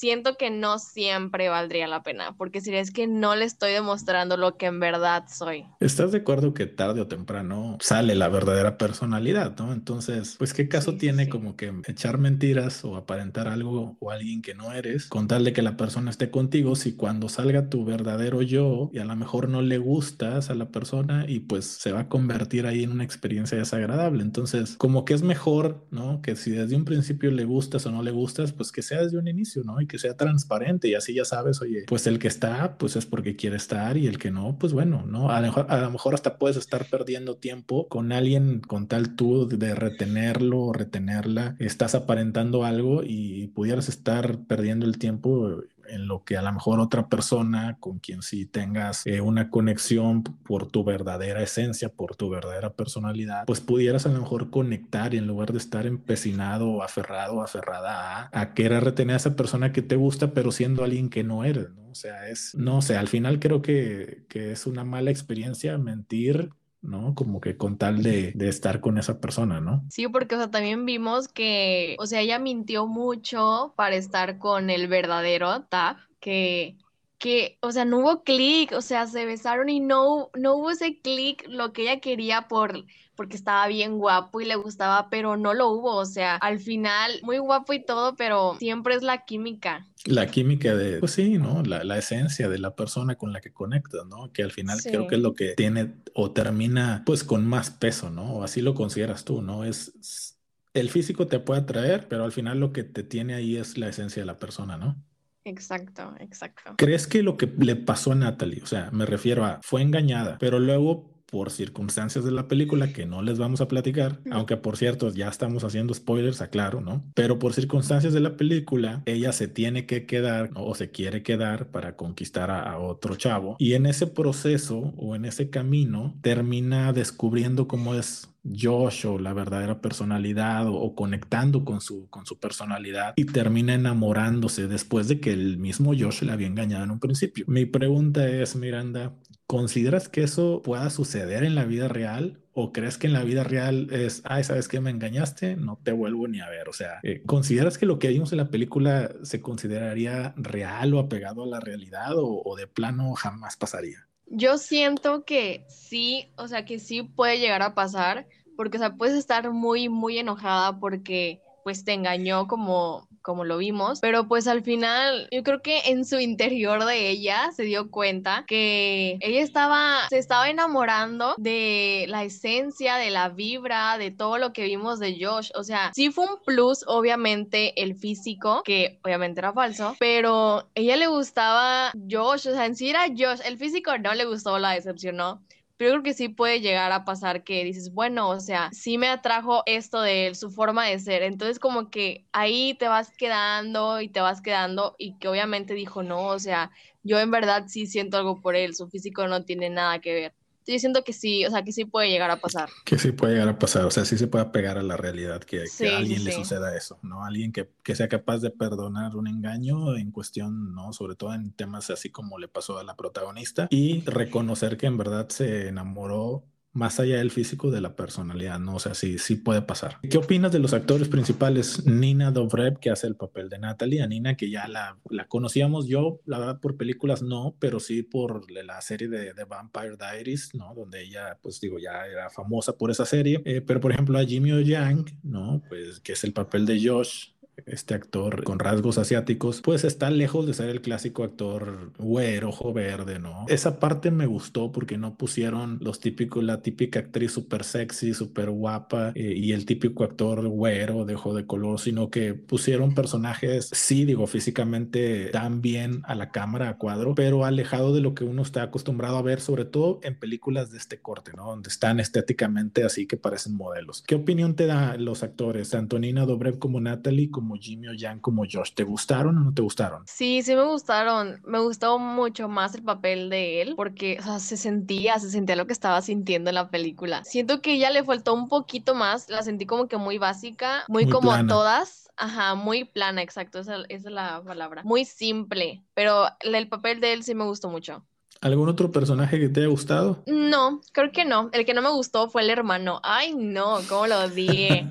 siento que no siempre valdría la pena, porque si es que no le estoy demostrando lo que en verdad soy. ¿Estás de acuerdo que tarde o temprano sale la verdadera personalidad, no? Entonces, pues qué caso tiene como que echar mentiras o aparentar algo o alguien que no eres, con tal de que la persona esté contigo, si cuando salga tu verdadero yo y a lo mejor no le gustas a la persona y pues se va a convertir ahí en una experiencia desagradable. Entonces, como que es mejor, ¿no? Que si desde un principio le gustas o no le gustas, pues que sea desde un inicio, ¿no? Y que sea transparente y así ya sabes, oye, pues el que está, pues es porque quiere estar y el que no, pues bueno, ¿no? A lo mejor, a lo mejor hasta puedes estar perdiendo tiempo con alguien con tal tú de retenerlo o retenerla, estás aparentando algo y pudieras estar perdiendo el tiempo en lo que a lo mejor otra persona con quien sí tengas eh, una conexión por tu verdadera esencia, por tu verdadera personalidad, pues pudieras a lo mejor conectar y en lugar de estar empecinado aferrado aferrada a, a querer retener a esa persona que te gusta, pero siendo alguien que no eres, ¿no? O sea, es, no sé, al final creo que, que es una mala experiencia mentir ¿no? Como que con tal de, de, estar con esa persona, ¿no? Sí, porque, o sea, también vimos que, o sea, ella mintió mucho para estar con el verdadero Tag, que, que, o sea, no hubo clic, o sea, se besaron y no, no hubo ese clic, lo que ella quería por, porque estaba bien guapo y le gustaba, pero no lo hubo, o sea, al final, muy guapo y todo, pero siempre es la química la química de, pues sí, ¿no? La, la, esencia de la persona con la que conectas, ¿no? Que al final creo que es lo que tiene o termina pues con más peso, ¿no? O así lo consideras tú, ¿no? Es, el físico te puede atraer, pero al final lo que te tiene ahí es la esencia de la persona, ¿no? Exacto, exacto. ¿Crees que lo que le pasó a Natalie, o sea, me refiero a, fue engañada, pero luego por circunstancias de la película que no les vamos a platicar, aunque por cierto ya estamos haciendo spoilers, aclaro, ¿no? Pero por circunstancias de la película, ella se tiene que quedar o se quiere quedar para conquistar a, otro chavo y en ese proceso o en ese camino termina descubriendo cómo es Josh o la verdadera personalidad o, conectando con su, con su personalidad y termina enamorándose después de que el mismo Josh le había engañado en un principio. Mi pregunta es, Miranda, ¿consideras que eso pueda suceder en la vida real? ¿O crees que en la vida real es, ay, ¿sabes qué? Me engañaste, no te vuelvo ni a ver. O sea, eh, ¿consideras que lo que vimos en la película se consideraría real o apegado a la realidad o de plano jamás pasaría? Yo siento que sí, o sea, que sí puede llegar a pasar, porque, o sea, puedes estar muy, muy enojada porque pues te engañó como, como lo vimos, pero pues al final yo creo que en su interior de ella se dio cuenta que ella estaba, se estaba enamorando de la esencia, de la vibra, de todo lo que vimos de Josh, o sea, sí fue un plus, obviamente, el físico, que obviamente era falso, pero ella le gustaba Josh, o sea, en sí era Josh, el físico no le gustó, la decepcionó, pero yo creo que sí puede llegar a pasar que dices, bueno, o sea, sí me atrajo esto de él, su forma de ser. Entonces como que ahí te vas quedando y te vas quedando y que obviamente dijo, no, o sea, yo en verdad sí siento algo por él, su físico no tiene nada que ver yo siento que sí, o sea, que sí puede llegar a pasar. Que sí puede llegar a pasar, o sea, sí se puede pegar a la realidad que, a alguien le suceda eso, ¿no? Alguien que, que, sea capaz de perdonar un engaño en cuestión, ¿no? Sobre todo en temas así como le pasó a la protagonista y reconocer que en verdad se enamoró más allá del físico de la personalidad, ¿no? O sea, sí, sí puede pasar. ¿Qué opinas de los actores principales? Nina Dobrev, que hace el papel de Natalie, a Nina, que ya la, conocíamos yo, la verdad, por películas no, pero sí por la serie de, Vampire Diaries, ¿no? Donde ella, pues digo, ya era famosa por esa serie. Eh, pero, por ejemplo, a Jimmy O Yang, ¿no? Pues que es el papel de Josh, este actor con rasgos asiáticos, pues está lejos de ser el clásico actor güero, ojo verde, ¿no? Esa parte me gustó porque no pusieron los típicos, la típica actriz súper sexy, súper guapa eh, y el típico actor güero de ojo de color, sino que pusieron personajes, sí, digo, físicamente tan bien a la cámara, a cuadro, pero alejado de lo que uno está acostumbrado a ver, sobre todo en películas de este corte, ¿no? Donde están estéticamente así que parecen modelos. ¿Qué opinión te da los actores, tanto Nina Dobrev como Natalie, como Jimmy o Jan como Josh. ¿Te gustaron o no te gustaron? Sí, sí me gustaron. Me gustó mucho más el papel de él porque o sea, se sentía, se sentía lo que estaba sintiendo en la película. Siento que ella le faltó un poquito más, la sentí como que muy básica, muy, como a todas. Ajá, muy plana, exacto, esa, esa, es la palabra. Muy simple, pero el papel de él sí me gustó mucho. ¿Algún otro personaje que te haya gustado? No, creo que no. El que no me gustó fue el hermano. Ay, no, cómo lo odié.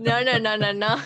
No, no, no, no, no.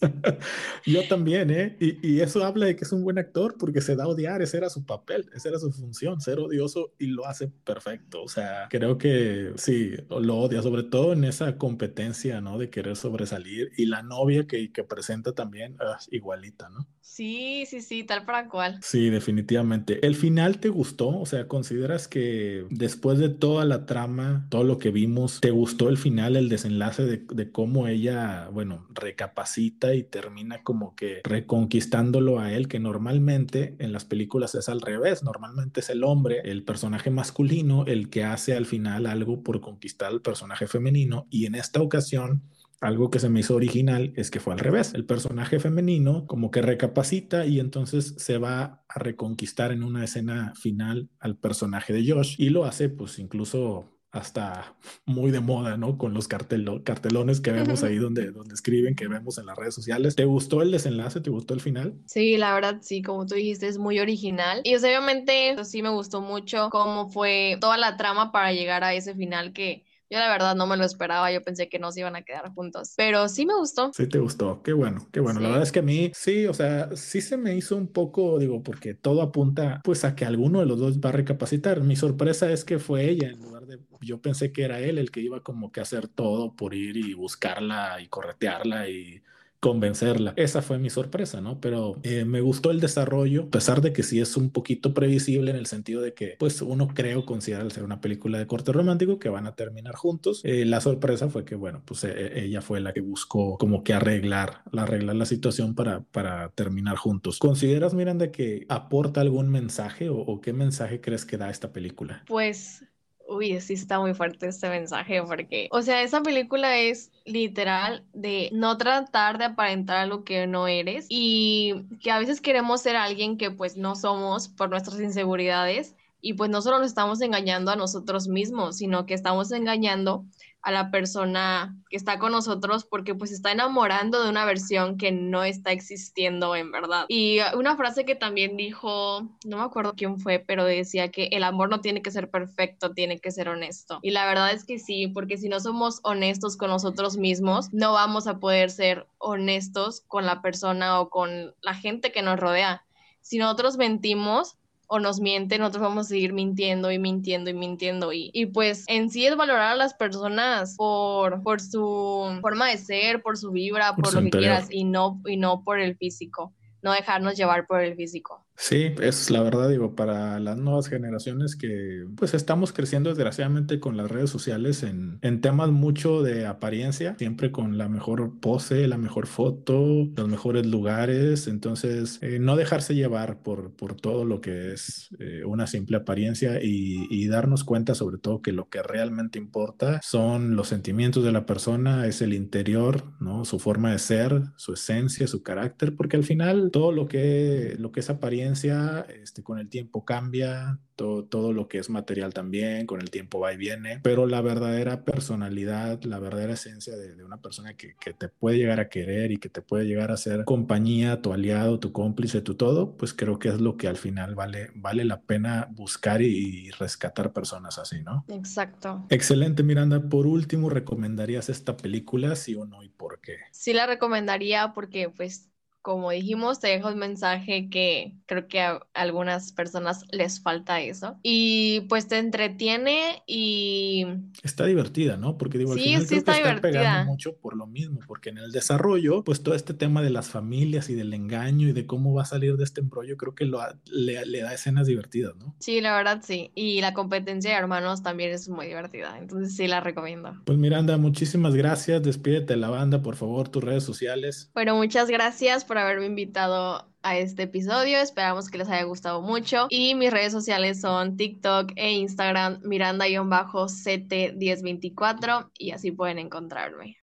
Yo también, ¿eh? Y, y, eso habla de que es un buen actor porque se da a odiar, ese era su papel, esa era su función, ser odioso y lo hace perfecto. O sea, creo que sí, lo odia, sobre todo en esa competencia, ¿no? De querer sobresalir y la novia que, que presenta también, ah, igualita, ¿no? Sí, sí, sí, tal para cual. Sí, definitivamente. ¿El final te gustó? O sea, ¿consideras que después de toda la trama, todo lo que vimos, te gustó el final, el desenlace de, de cómo ella, bueno, recapacita y termina como que reconquistándolo a él, que normalmente en las películas es al revés, normalmente es el hombre, el personaje masculino, el que hace al final algo por conquistar al personaje femenino y en esta ocasión algo que se me hizo original es que fue al revés. El personaje femenino como que recapacita y entonces se va a reconquistar en una escena final al personaje de Josh y lo hace pues incluso hasta muy de moda, ¿no? Con los cartelones que vemos ahí donde, donde escriben, que vemos en las redes sociales. ¿Te gustó el desenlace? ¿Te gustó el final? Sí, la verdad, sí, como tú dijiste, es muy original. Y obviamente sí me gustó mucho cómo fue toda la trama para llegar a ese final que yo la verdad no me lo esperaba, yo pensé que no se iban a quedar juntos, pero sí me gustó. Sí te gustó, qué bueno, qué bueno. La verdad es que a mí sí, o sea, sí se me hizo un poco, digo, porque todo apunta pues a que alguno de los dos va a recapacitar. Mi sorpresa es que fue ella en lugar de, yo pensé que era él el que iba como que a hacer todo por ir y buscarla y corretearla y convencerla. Esa fue mi sorpresa, ¿no? Pero eh, me gustó el desarrollo, a pesar de que sí es un poquito previsible en el sentido de que, pues, uno creo considera ser una película de corte romántico que van a terminar juntos. Eh, la sorpresa fue que, bueno, pues e-, ella fue la que buscó como que arreglar, arreglar la situación para, para terminar juntos. ¿Consideras, Miranda, que aporta algún mensaje o qué mensaje crees que da esta película? Pues Uy, sí está muy fuerte este mensaje porque, o sea, esa película es literal de no tratar de aparentar lo que no eres y que a veces queremos ser alguien que pues no somos por nuestras inseguridades y pues no solo nos estamos engañando a nosotros mismos, sino que estamos engañando a la persona que está con nosotros porque pues está enamorando de una versión que no está existiendo en verdad. Y una frase que también dijo, no me acuerdo quién fue, pero decía que el amor no tiene que ser perfecto, tiene que ser honesto. Y la verdad es que sí, porque si no somos honestos con nosotros mismos, no vamos a poder ser honestos con la persona o con la gente que nos rodea. Si nosotros mentimos, o nos mienten, nosotros vamos a seguir mintiendo y mintiendo y mintiendo. Y, y pues en sí es valorar a las personas por, por su forma de ser, por su vibra, por, lo que quieras y no, y no por el físico, no dejarnos llevar por el físico. Sí, es la verdad, digo, para las nuevas generaciones que pues estamos creciendo desgraciadamente con las redes sociales en, en temas mucho de apariencia, siempre con la mejor pose, la mejor foto, los mejores lugares, entonces eh, no dejarse llevar por, por todo lo que es eh, una simple apariencia y, y, darnos cuenta sobre todo que lo que realmente importa son los sentimientos de la persona, es el interior, ¿no? Su forma de ser, su esencia, su carácter, porque al final todo lo que, lo que es apariencia este, con el tiempo cambia, todo, todo lo que es material también, con el tiempo va y viene, pero la verdadera personalidad, la verdadera esencia de, una persona que, que, te puede llegar a querer y que te puede llegar a ser compañía, tu aliado, tu cómplice, tu todo, pues creo que es lo que al final vale, vale la pena buscar y, y rescatar personas así, ¿no? Exacto. Excelente, Miranda. Por último, ¿recomendarías esta película, sí o no y por qué? Sí la recomendaría porque pues como dijimos, te dejo un mensaje que creo que a algunas personas les falta eso. Y pues te entretiene y... Está divertida, ¿no? Porque digo, al sí, final sí creo está que está pegando mucho por lo mismo, porque en el desarrollo, pues todo este tema de las familias y del engaño y de cómo va a salir de este embrollo, creo que lo, le, le da escenas divertidas, ¿no? Sí, la verdad sí. Y la competencia de hermanos también es muy divertida, entonces sí la recomiendo. Pues Miranda, muchísimas gracias. Despídete de la banda, por favor, tus redes sociales. Bueno, muchas gracias por haberme invitado a este episodio. Esperamos que les haya gustado mucho. Y mis redes sociales son TikTok e Instagram, Miranda-CT1024 y así pueden encontrarme.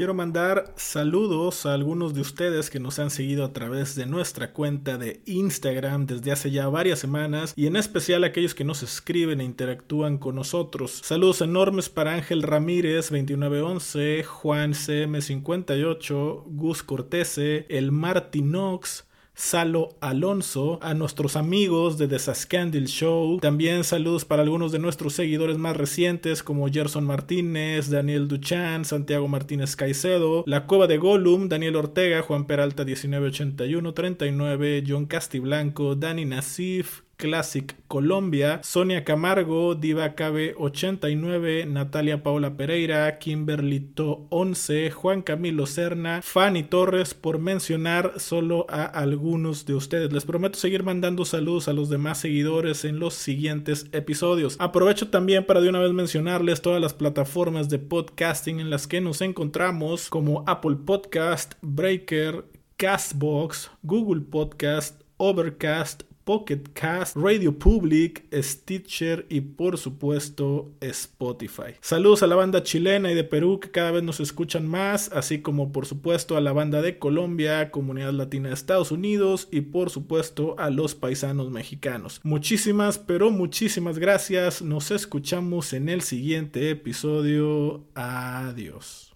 Quiero mandar saludos a algunos de ustedes que nos han seguido a través de nuestra cuenta de Instagram desde hace ya varias semanas y en especial a aquellos que nos escriben e interactúan con nosotros. Saludos enormes para Ángel Ramírez 2911, Juan CM58, Gus Cortese, el Martinox, Salo Alonso, a nuestros amigos de The Saskandil Show, también saludos para algunos de nuestros seguidores más recientes como Gerson Martínez, Daniel Duchan, Santiago Martínez Caicedo, La Cueva de Gollum, Daniel Ortega, Juan Peralta 1981 39, John Castiblanco, Dani Nasif, Classic Colombia, Sonia Camargo, Diva KB 89, Natalia Paula Pereira, Kimberlito 11, Juan Camilo Serna, Fanny Torres, por mencionar solo a algunos de ustedes. Les prometo seguir mandando saludos a los demás seguidores en los siguientes episodios. Aprovecho también para de una vez mencionarles todas las plataformas de podcasting en las que nos encontramos, como Apple Podcast, Breaker, Castbox, Google Podcast, Overcast, Pocket Cast, Radio Public, Stitcher y por supuesto Spotify. Saludos a la banda chilena y de Perú que cada vez nos escuchan más, así como por supuesto a la banda de Colombia, Comunidad Latina de Estados Unidos y por supuesto a los paisanos mexicanos. Muchísimas, pero muchísimas gracias. Nos escuchamos en el siguiente episodio. Adiós.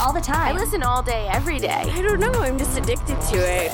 all the time. I listen all day, every day. I don't know, I'm just addicted to it.